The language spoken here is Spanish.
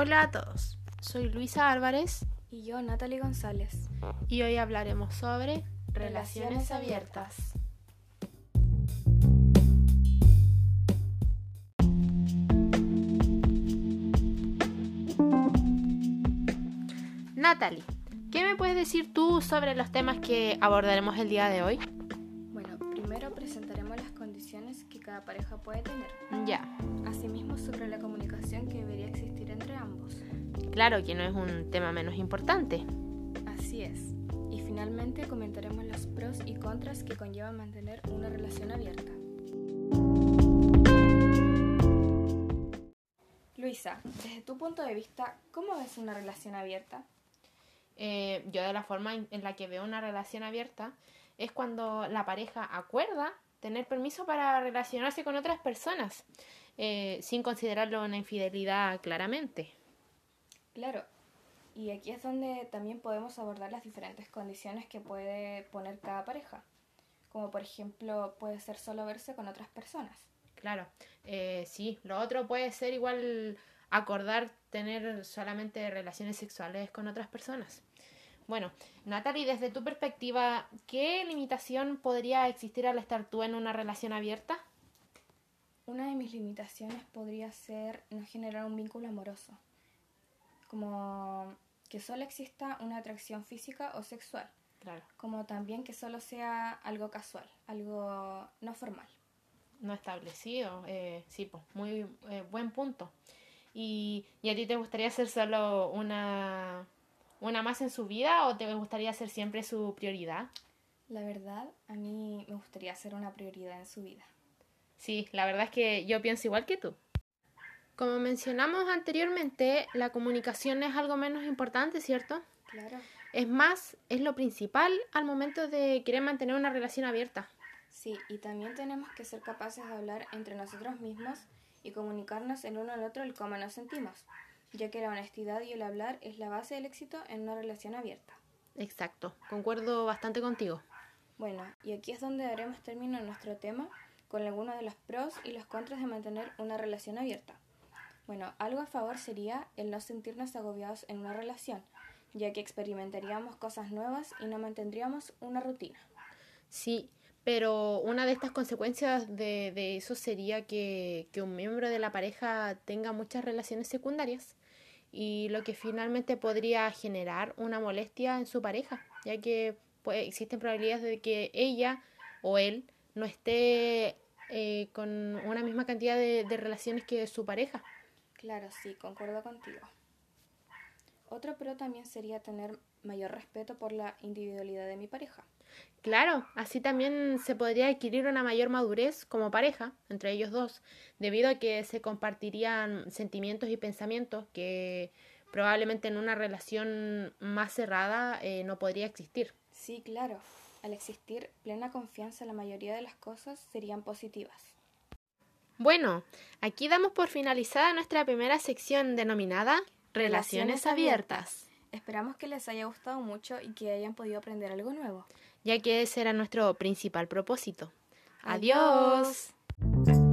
Hola a todos, soy Luisa Álvarez Y yo, Natalie González. y hoy hablaremos sobre relaciones abiertas. Natalie, ¿qué me puedes decir tú sobre los temas que abordaremos el día de hoy? Presentaremos las condiciones que cada pareja puede tener. Ya, Asimismo, sobre la comunicación que debería existir entre ambos. claro que no es un tema menos importante. Así es. Y finalmente comentaremos los pros y contras que conlleva mantener una relación abierta. Luisa, desde tu punto de vista, ¿cómo ves una relación abierta? Eh, yo de la forma en la que veo una relación abierta es cuando la pareja acuerda tener permiso para relacionarse con otras personas, eh, sin considerarlo una infidelidad claramente. Claro, y aquí es donde también podemos abordar las diferentes condiciones que puede poner cada pareja. Como por ejemplo, puede ser solo verse con otras personas. Claro, eh, sí, lo otro puede ser igual acordar tener solamente relaciones sexuales con otras personas. Bueno, Natalie, desde tu perspectiva, ¿qué limitación podría existir al estar tú en una relación abierta? Una de mis limitaciones podría ser no generar un vínculo amoroso, como que solo exista una atracción física o sexual, Claro. como también que solo sea algo casual, algo no formal. no establecido. Eh, sí, pues, muy eh, buen punto. ¿Y, ¿Y a ti te gustaría ser solo una, una más en su vida o te gustaría ser siempre su prioridad? La verdad, a mí me gustaría ser una prioridad en su vida. Sí, la verdad es que yo pienso igual que tú. Como mencionamos anteriormente, la comunicación es algo menos importante, ¿cierto? Claro. Es más, es lo principal al momento de querer mantener una relación abierta. Sí, y también tenemos que ser capaces de hablar entre nosotros mismos y comunicarnos el uno al otro el cómo nos sentimos, ya que la honestidad y el hablar es la base del éxito en una relación abierta. Exacto, concuerdo bastante contigo. Bueno, y aquí es donde daremos término a nuestro tema con algunos de los pros y los contras de mantener una relación abierta. Bueno, algo a favor sería el no sentirnos agobiados en una relación, ya que experimentaríamos cosas nuevas y no mantendríamos una rutina. Sí, pero una de estas consecuencias de, de eso sería que, que un miembro de la pareja tenga muchas relaciones secundarias y lo que finalmente podría generar una molestia en su pareja, ya que pues, existen probabilidades de que ella o él no esté eh, con una misma cantidad de, de relaciones que su pareja. Claro, sí, concuerdo contigo. Otro pro también sería tener mayor respeto por la individualidad de mi pareja. Claro, así también se podría adquirir una mayor madurez como pareja entre ellos dos, debido a que se compartirían sentimientos y pensamientos que probablemente en una relación más cerrada eh, no podría existir. Sí, claro. Al existir plena confianza, la mayoría de las cosas serían positivas. Bueno, aquí damos por finalizada nuestra primera sección denominada Relaciones Abiertas, Esperamos que les haya gustado mucho y que hayan podido aprender algo nuevo. ya que ese era nuestro principal propósito. Adiós. Adiós.